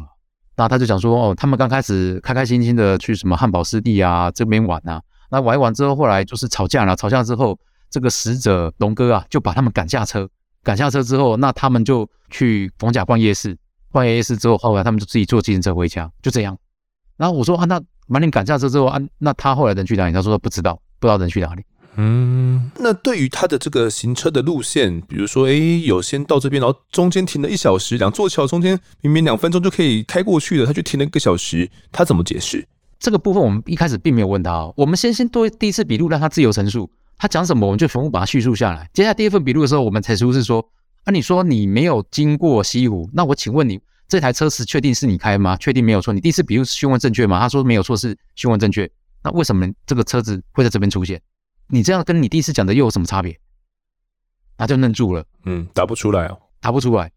那他就讲说，哦，他们刚开始开开心心的去什么汉堡湿地啊这边玩啊，那玩一玩之后，后来就是吵架了，吵架之后，这个死者龙哥啊就把他们赶下车，赶下车之后，那他们就去逢甲逛夜市，逛夜市之后，后来他们就自己坐自行车回家，就这样。然后我说啊，那把你赶下车之后啊，那他后来人去哪里？他说不知道，不知道人去哪里。嗯，那对于他的这个行车的路线，比如说，诶，有先到这边，然后中间停了一小时，两座桥中间明明两分钟就可以开过去了，他就停了一个小时，他怎么解释？这个部分我们一开始并没有问他哦，我们先先做第一次笔录，让他自由陈述，他讲什么我们就全部把它叙述下来。接下来第二份笔录的时候，我们才出是说，啊，你说你没有经过西湖，那我请问你这台车是确定是你开吗？确定没有错？你第一次笔录询问正确吗？他说没有错，是询问正确。那为什么这个车子会在这边出现？你这样跟你第一次讲的又有什么差别？他就愣住了，嗯，答不出来哦。答不出来。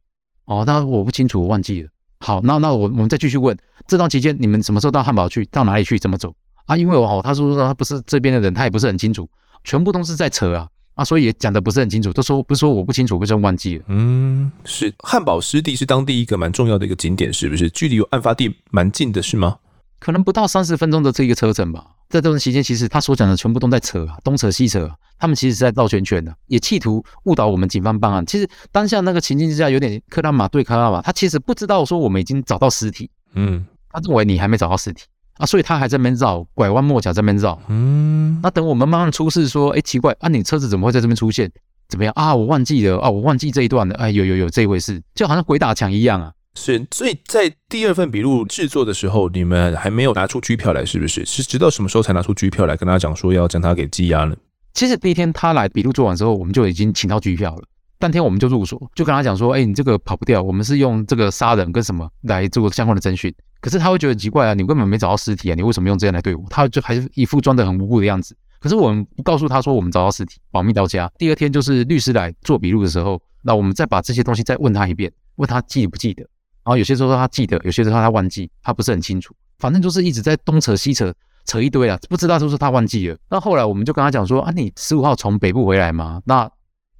哦，那我不清楚，我忘记了。好，那那我我们再继续问，这段期间你们什么时候到汉堡去？到哪里去？怎么走？啊，因为我哦，他说说他不是这边的人，他也不是很清楚，全部都是在扯啊啊，所以也讲的不是很清楚，都说不是说我不清楚，不是忘记了。嗯，是汉堡湿地是当地一个蛮重要的一个景点，是不是？距离案发地蛮近的，是吗？可能不到三十分钟的这一个车程吧。在这段期间，其实他所讲的全部都在扯啊，东扯西扯，他们其实是在绕圈圈的，也企图误导我们警方办案。其实当下那个情境之下，有点克拉玛对克拉玛，他其实不知道说我们已经找到尸体，嗯，他认为你还没找到尸体啊，所以他还在那边绕，拐弯抹角在那边绕，嗯，那等我们慢慢出事，说，哎，奇怪啊，你车子怎么会在这边出现？怎么样啊？我忘记了啊，我忘记这一段了，哎，有有有这一回事，就好像鬼打墙一样啊。是，所以在第二份笔录制作的时候，你们还没有拿出拘票来，是不是？是直到什么时候才拿出拘票来跟他讲说要将他给羁押呢？其实第一天他来笔录做完之后，我们就已经请到拘票了。当天我们就入所，就跟他讲说：“哎，你这个跑不掉，我们是用这个杀人跟什么来做相关的侦讯。”可是他会觉得奇怪啊，你根本没找到尸体啊，你为什么用这样来对我？他就还是一副装得很无辜的样子。可是我们不告诉他说我们找到尸体，保密到家。第二天就是律师来做笔录的时候，那我们再把这些东西再问他一遍，问他记不记得。然后有些时候他记得，有些时候他忘记，他不是很清楚。反正就是一直在东扯西扯，扯一堆啊，不知道是不是他忘记了。那后来我们就跟他讲说啊，你十五号从北部回来吗？那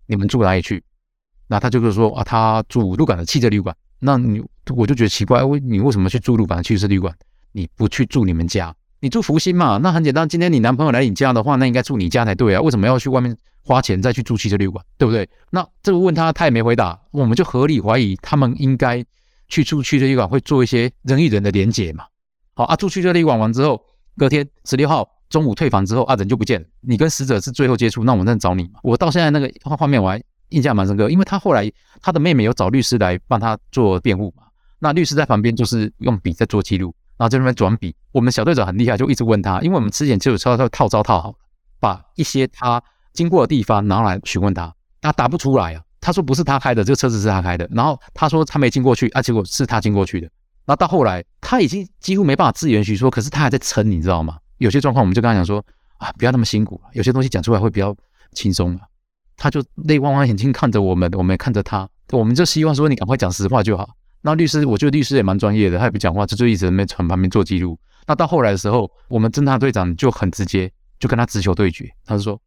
你们住哪里去？那他就是说啊，他住鹿港的汽车旅馆。那你我就觉得奇怪，为你为什么去住鹿港的汽车旅馆？你不去住你们家，你住福兴嘛？那很简单，今天你男朋友来你家的话，那应该住你家才对啊。为什么要去外面花钱再去住汽车旅馆？对不对？那这个问他，他也没回答，我们就合理怀疑他们应该。去住汽车旅馆会做一些人与人的连结嘛？好啊，住去这旅馆完之后，隔天十六号中午退房之后啊，人就不见了。你跟死者是最后接触，那我们在找你嘛？我到现在那个画画面我还印象蛮深刻，因为他后来他的妹妹有找律师来帮他做辩护嘛。那律师在旁边就是用笔在做记录，然后在那边转笔。我们小队长很厉害，就一直问他，因为我们之前就有悄悄套招套好了，把一些他经过的地方拿来询问他，他答不出来啊。他说不是他开的，这个车子是他开的。然后他说他没经过去，啊，结果是他经过去的。那到后来他已经几乎没办法自圆其说，可是他还在撑，你知道吗？有些状况我们就跟他讲说啊，不要那么辛苦，有些东西讲出来会比较轻松。他就泪汪汪眼睛看着我们，我们也看着他，我们就希望说你赶快讲实话就好。那律师，我觉得律师也蛮专业的，他也不讲话，就就一直在那边从旁边做记录。那到后来的时候，我们侦探队长就很直接，就跟他直球对决。他就说：“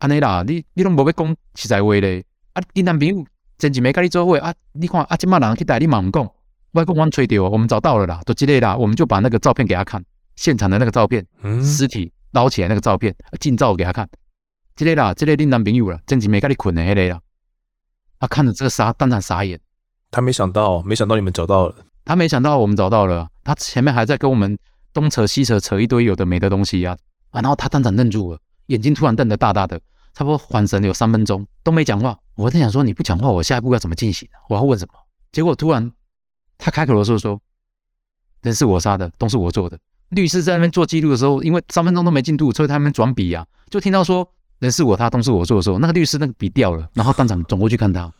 安内啦，你你都没被讲实在威嘞。”啊，你男朋友前几没跟你做伙啊？你看啊，即马人去带你嘛毋讲，外公我吹掉，我们找到了啦，都之类啦，我们就把那个照片给他看，现场的那个照片，嗯，尸体捞起来那个照片，近照给他看，之类啦，这类你男朋友啦，前几没跟你困的迄类啦，他看着这个傻，当场傻眼，他没想到，没想到你们找到了，他没想到我们找到了，他前面还在跟我们东扯西扯，扯一堆有的没的东西呀，啊，然后他当场愣住了，眼睛突然瞪得大大的，差不多缓神有三分钟都没讲话。我在想说，你不讲话，我下一步要怎么进行？我要问什么？结果突然他开口的时候说：“人是我杀的，都是我做的。”律师在那边做记录的时候，因为三分钟都没进度，所以他们转笔啊，就听到说“人是我杀，都是我做的时候”，那个律师那个笔掉了，然后当场转过去看他，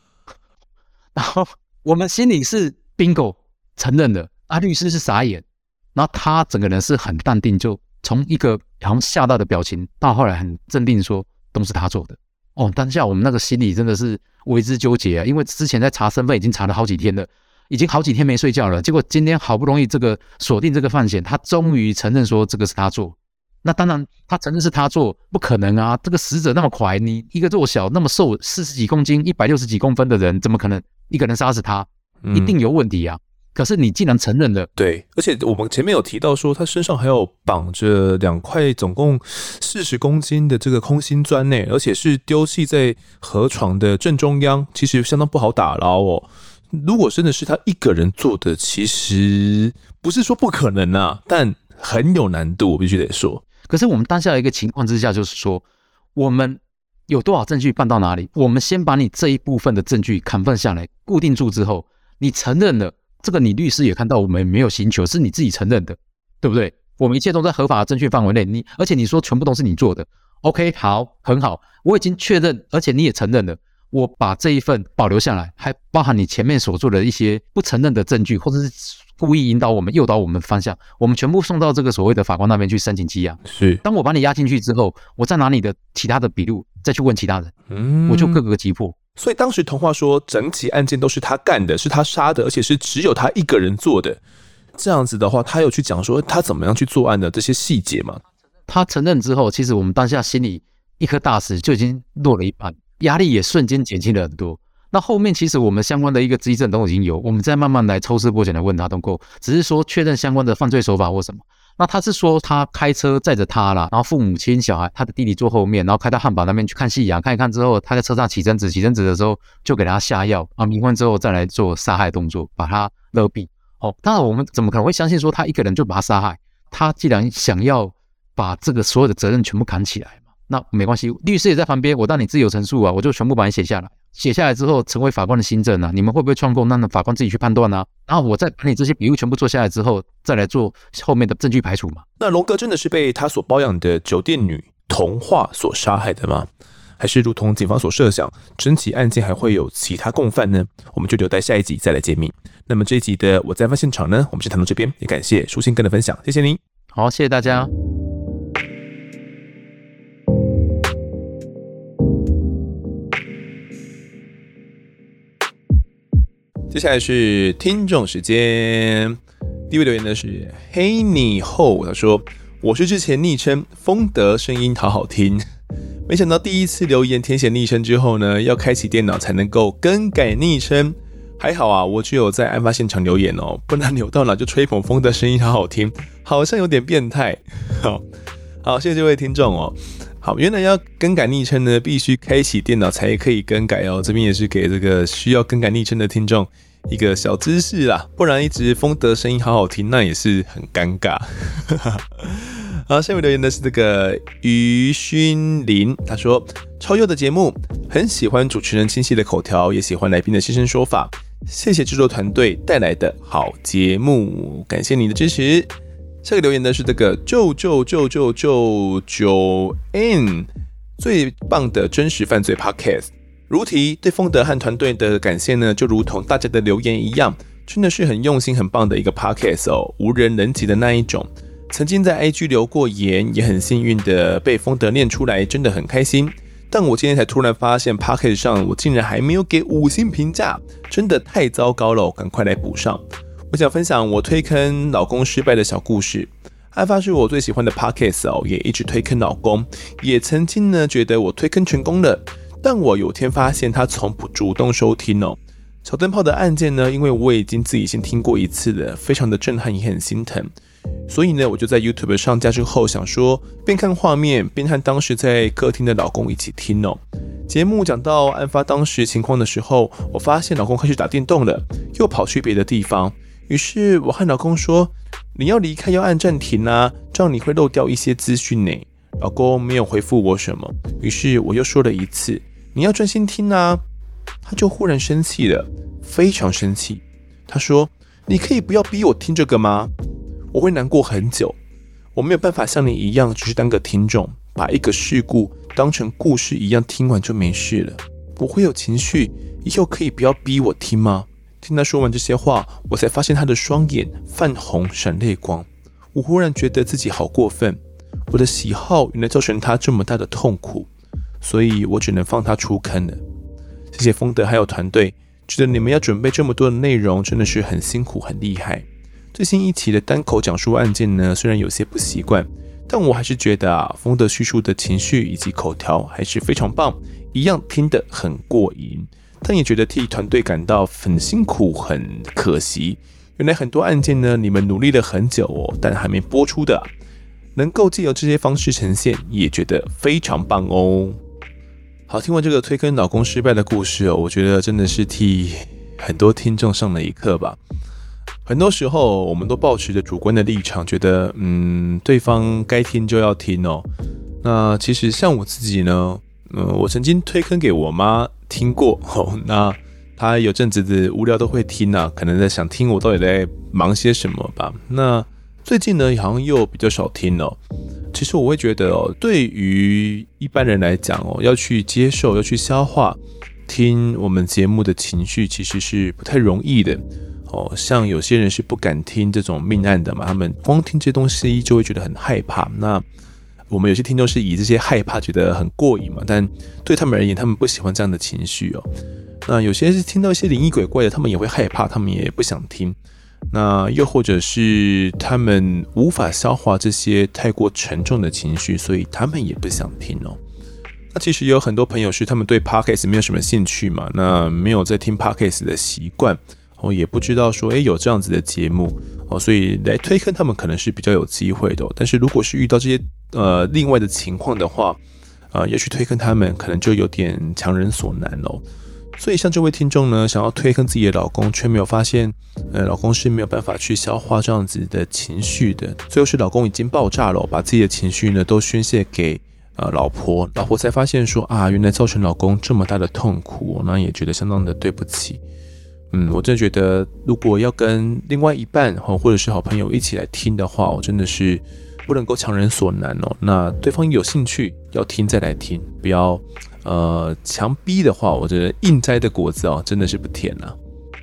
然后我们心里是 bingo 承认的，啊，律师是傻眼，然后他整个人是很淡定，就从一个好像吓到的表情，到后来很镇定说：“都是他做的。”哦，当下我们那个心里真的是为之纠结啊，因为之前在查身份已经查了好几天了，已经好几天没睡觉了。结果今天好不容易这个锁定这个犯嫌，他终于承认说这个是他做。那当然，他承认是他做，不可能啊！这个死者那么快，你一个弱小、那么瘦、四十几公斤、一百六十几公分的人，怎么可能一个人杀死他？一定有问题啊！嗯可是你竟然承认了？对，而且我们前面有提到说，他身上还有绑着两块总共四十公斤的这个空心砖呢，而且是丢弃在河床的正中央，其实相当不好打捞哦。如果真的是他一个人做的，其实不是说不可能啊，但很有难度，我必须得说。可是我们当下的一个情况之下，就是说我们有多少证据办到哪里？我们先把你这一部分的证据砍分下来，固定住之后，你承认了。这个你律师也看到，我们没有寻求，是你自己承认的，对不对？我们一切都在合法的证据范围内。你而且你说全部都是你做的，OK，好，很好，我已经确认，而且你也承认了，我把这一份保留下来，还包含你前面所做的一些不承认的证据，或者是故意引导我们、诱导我们方向，我们全部送到这个所谓的法官那边去申请羁押。是，当我把你押进去之后，我再拿你的其他的笔录再去问其他人，嗯，我就各个击破。所以当时童话说整起案件都是他干的，是他杀的，而且是只有他一个人做的。这样子的话，他有去讲说他怎么样去作案的这些细节吗？他承认之后，其实我们当下心里一颗大石就已经落了一半，压力也瞬间减轻了很多。那后面其实我们相关的一个迹证都已经有，我们再慢慢来抽丝剥茧的问他都够，只是说确认相关的犯罪手法或什么。那他是说他开车载着他啦，然后父母亲、小孩，他的弟弟坐后面，然后开到汉堡那边去看夕阳，看一看之后，他在车上起争执，起争执的时候就给他下药啊，迷昏之后再来做杀害动作，把他勒毙。哦，当然我们怎么可能会相信说他一个人就把他杀害？他既然想要把这个所有的责任全部扛起来嘛，那没关系，律师也在旁边，我当你自由陈述啊，我就全部把你写下来。写下来之后，成为法官的新证啊，你们会不会串供？那法官自己去判断啊。然后我再把你这些笔录全部做下来之后，再来做后面的证据排除嘛。那龙哥真的是被他所包养的酒店女童话所杀害的吗？还是如同警方所设想，整起案件还会有其他共犯呢？我们就留待下一集再来揭秘。那么这一集的我在案发现场呢，我们先谈到这边，也感谢舒心哥的分享，谢谢您。好，谢谢大家。接下来是听众时间，第一位留言的是黑你后，他说：“我是之前昵称风德，声音好好听，(laughs) 没想到第一次留言填写昵称之后呢，要开启电脑才能够更改昵称。还好啊，我只有在案发现场留言哦，不然扭到哪就吹捧丰德声音好好听，好像有点变态。好，好，谢谢这位听众哦。好，原来要更改昵称呢，必须开启电脑才可以更改哦。这边也是给这个需要更改昵称的听众。”一个小知识啦，不然一直风德声音好好听，那也是很尴尬。(laughs) 好，下面留言的是这个于勋林，他说超优的节目，很喜欢主持人清晰的口条，也喜欢来宾的现身说法。谢谢制作团队带来的好节目，感谢你的支持。下个留言的是这个舅舅舅舅舅舅 N，最棒的真实犯罪 Podcast。如题对丰德和团队的感谢呢，就如同大家的留言一样，真的是很用心、很棒的一个 podcast 哦，无人能及的那一种。曾经在 IG 留过言，也很幸运的被丰德念出来，真的很开心。但我今天才突然发现 podcast 上我竟然还没有给五星评价，真的太糟糕了，赶快来补上。我想分享我推坑老公失败的小故事。案发是我最喜欢的 podcast 哦，也一直推坑老公，也曾经呢觉得我推坑成功了。但我有天发现他从不主动收听哦。小灯泡的案件呢，因为我已经自己先听过一次了，非常的震撼，也很心疼。所以呢，我就在 YouTube 上架之后，想说边看画面边和当时在客厅的老公一起听哦。节目讲到案发当时情况的时候，我发现老公开始打电动了，又跑去别的地方。于是我和老公说：“你要离开要按暂停啊，这样你会漏掉一些资讯呢。”老公没有回复我什么，于是我又说了一次。你要专心听啊！他就忽然生气了，非常生气。他说：“你可以不要逼我听这个吗？我会难过很久。我没有办法像你一样，只是当个听众，把一个事故当成故事一样听完就没事了。我会有情绪，以后可以不要逼我听吗？”听他说完这些话，我才发现他的双眼泛红，闪泪光。我忽然觉得自己好过分，我的喜好原来造成他这么大的痛苦。所以我只能放他出坑了。谢谢丰德还有团队，觉得你们要准备这么多的内容，真的是很辛苦很厉害。最新一期的单口讲述案件呢，虽然有些不习惯，但我还是觉得啊，丰德叙述的情绪以及口条还是非常棒，一样听得很过瘾。但也觉得替团队感到很辛苦，很可惜。原来很多案件呢，你们努力了很久哦，但还没播出的，能够借由这些方式呈现，也觉得非常棒哦。好，听完这个推坑老公失败的故事哦，我觉得真的是替很多听众上了一课吧。很多时候，我们都抱持着主观的立场，觉得嗯，对方该听就要听哦。那其实像我自己呢，嗯，我曾经推坑给我妈听过 (laughs) 哦，那他有阵子的无聊都会听啊，可能在想听我到底在忙些什么吧。那最近呢，好像又比较少听了。其实我会觉得哦，对于一般人来讲哦，要去接受、要去消化听我们节目的情绪，其实是不太容易的哦。像有些人是不敢听这种命案的嘛，他们光听这些东西就会觉得很害怕。那我们有些听众是以这些害怕觉得很过瘾嘛，但对他们而言，他们不喜欢这样的情绪哦。那有些是听到一些灵异鬼怪的，他们也会害怕，他们也不想听。那又或者是他们无法消化这些太过沉重的情绪，所以他们也不想听哦。那其实有很多朋友是他们对 Podcast 没有什么兴趣嘛，那没有在听 Podcast 的习惯，哦，也不知道说，诶，有这样子的节目哦，所以来推坑他们可能是比较有机会的。但是如果是遇到这些呃另外的情况的话，呃，要去推坑他们，可能就有点强人所难哦。所以像这位听众呢，想要推坑自己的老公，却没有发现，呃，老公是没有办法去消化这样子的情绪的。最后是老公已经爆炸了，把自己的情绪呢都宣泄给呃老婆，老婆才发现说啊，原来造成老公这么大的痛苦，那也觉得相当的对不起。嗯，我真的觉得，如果要跟另外一半或或者是好朋友一起来听的话，我真的是不能够强人所难哦。那对方有兴趣要听再来听，不要。呃，强逼的话，我觉得硬摘的果子哦，真的是不甜啊。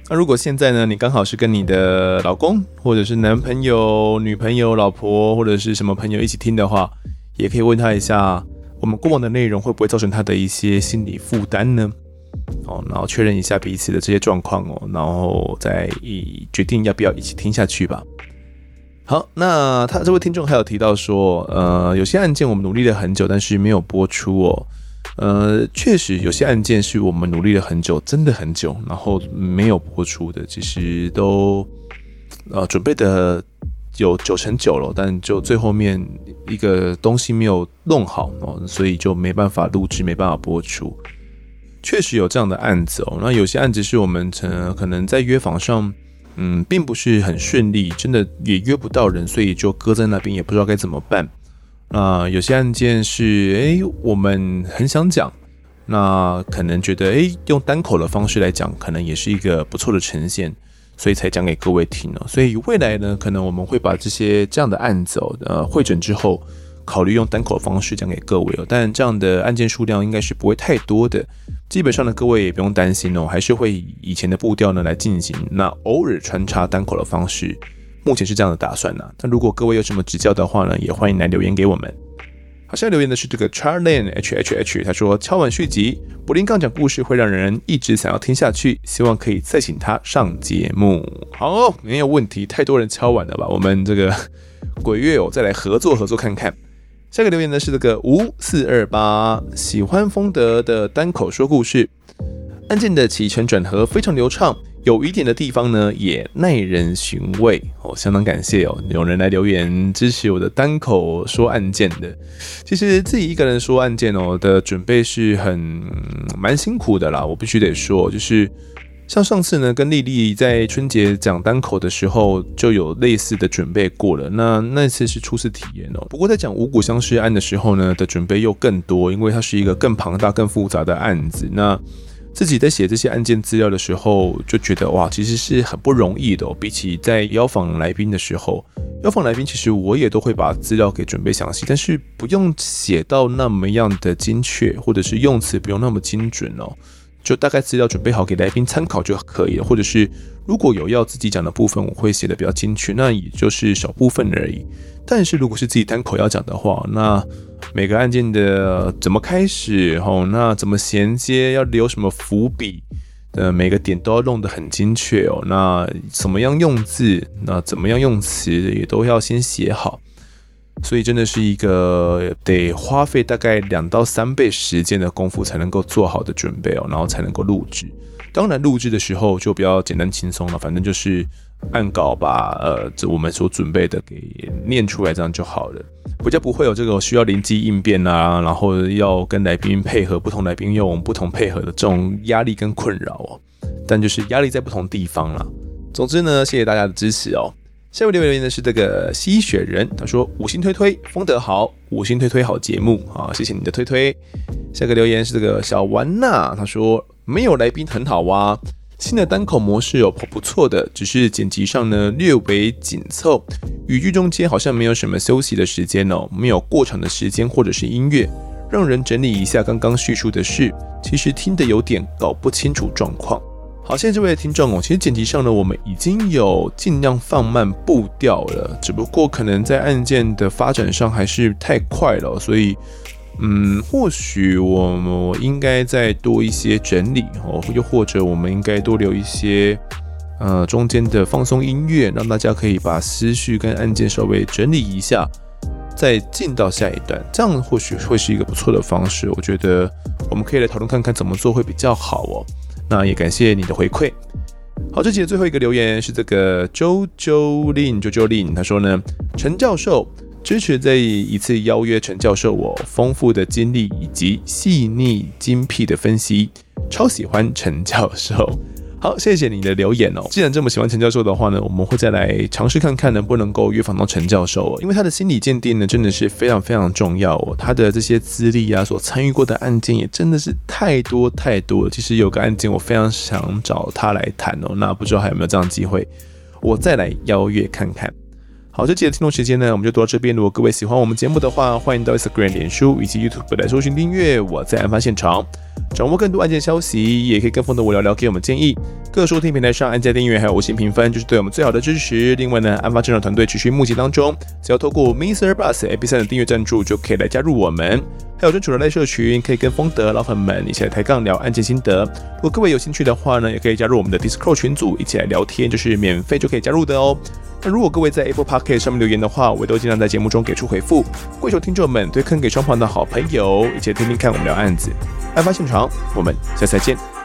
那如果现在呢，你刚好是跟你的老公，或者是男朋友、女朋友、老婆，或者是什么朋友一起听的话，也可以问他一下，我们过往的内容会不会造成他的一些心理负担呢？哦，然后确认一下彼此的这些状况哦，然后再以决定要不要一起听下去吧。好，那他这位听众还有提到说，呃，有些案件我们努力了很久，但是没有播出哦。呃，确实有些案件是我们努力了很久，真的很久，然后没有播出的，其实都呃准备的有九成九了，但就最后面一个东西没有弄好哦，所以就没办法录制，没办法播出。确实有这样的案子哦，那有些案子是我们曾可能在约访上，嗯，并不是很顺利，真的也约不到人，所以就搁在那边，也不知道该怎么办。那、有些案件是诶，我们很想讲，那可能觉得诶，用单口的方式来讲，可能也是一个不错的呈现，所以才讲给各位听哦。所以未来呢，可能我们会把这些这样的案子哦，呃，会诊之后，考虑用单口的方式讲给各位哦。但这样的案件数量应该是不会太多的，基本上呢，各位也不用担心哦，还是会以以前的步调呢来进行，那偶尔穿插单口的方式。目前是这样的打算呢、啊。那如果各位有什么指教的话呢，也欢迎来留言给我们。好，现在留言的是这个 Charlene H H H，他说敲碗续集，柏林杠讲故事会让人一直想要听下去，希望可以再请他上节目。好，没有问题，太多人敲碗了吧？我们这个鬼月哦，再来合作合作看看。下个留言呢是这个五四二八，喜欢风德的单口说故事，案件的起承转合非常流畅。有疑点的地方呢，也耐人寻味哦，相当感谢哦，有人来留言支持我的单口说案件的。其实自己一个人说案件哦的准备是很蛮辛苦的啦，我必须得说，就是像上次呢，跟丽丽在春节讲单口的时候就有类似的准备过了，那那次是初次体验哦。不过在讲五股相识案的时候呢，的准备又更多，因为它是一个更庞大、更复杂的案子。那自己在写这些案件资料的时候，就觉得哇，其实是很不容易的哦。比起在邀访来宾的时候，邀访来宾其实我也都会把资料给准备详细，但是不用写到那么样的精确，或者是用词不用那么精准哦。就大概资料准备好给来宾参考就可以了，或者是如果有要自己讲的部分，我会写的比较精确，那也就是少部分而已。但是如果是自己单口要讲的话，那每个案件的怎么开始，吼，那怎么衔接，要留什么伏笔，呃，每个点都要弄得很精确哦。那怎么样用字，那怎么样用词，也都要先写好。所以真的是一个得花费大概两到三倍时间的功夫才能够做好的准备哦，然后才能够录制。当然录制的时候就比较简单轻松了，反正就是按稿把呃这我们所准备的给念出来，这样就好了。比较不会有这个需要灵机应变啊，然后要跟来宾配合，不同来宾用不同配合的这种压力跟困扰哦。但就是压力在不同地方啦。总之呢，谢谢大家的支持哦。下位留言的是这个吸血人，他说五星推推，丰德好，五星推推好节目啊，谢谢你的推推。下个留言是这个小丸娜，他说没有来宾很好哇，新的单口模式有不错的，只是剪辑上呢略为紧凑，语句中间好像没有什么休息的时间哦，没有过长的时间或者是音乐，让人整理一下刚刚叙述的事，其实听得有点搞不清楚状况。好，现在这位听众哦，其实剪辑上呢，我们已经有尽量放慢步调了，只不过可能在案件的发展上还是太快了，所以，嗯，或许我们应该再多一些整理哦，又或者我们应该多留一些，呃，中间的放松音乐，让大家可以把思绪跟案件稍微整理一下，再进到下一段，这样或许会是一个不错的方式。我觉得我们可以来讨论看看怎么做会比较好哦。那也感谢你的回馈。好，这期的最后一个留言是这个周周令周周令，他说呢，陈教授支持这一次邀约陈教授，我丰富的经历以及细腻精辟的分析，超喜欢陈教授。好，谢谢你的留言哦。既然这么喜欢陈教授的话呢，我们会再来尝试看看能不能够约访到陈教授哦。因为他的心理鉴定呢，真的是非常非常重要哦。他的这些资历啊，所参与过的案件也真的是太多太多了。其实有个案件我非常想找他来谈哦，那不知道还有没有这样机会，我再来邀约看看。好，这期的听众时间呢，我们就读到这边。如果各位喜欢我们节目的话，欢迎到 Instagram、脸书以及 YouTube 来搜寻订阅。我在案发现场，掌握更多案件消息，也可以跟风的我聊聊，给我们建议。各收听平台上按下订阅还有五星评分，就是对我们最好的支持。另外呢，案发现场团队持续募集当中，只要透过 Mr. Bus AP3 的订阅赞助，就可以来加入我们。还有专属的类社群，可以跟风德老粉们一起来抬杠聊案件心得。如果各位有兴趣的话呢，也可以加入我们的 Discord 群组，一起来聊天，就是免费就可以加入的哦。那如果各位在 Apple Podcast 上面留言的话，我都尽量在节目中给出回复。跪求听众们推坑给双方的好朋友，一起来听听看我们聊案子。案发现场，我们下次再见。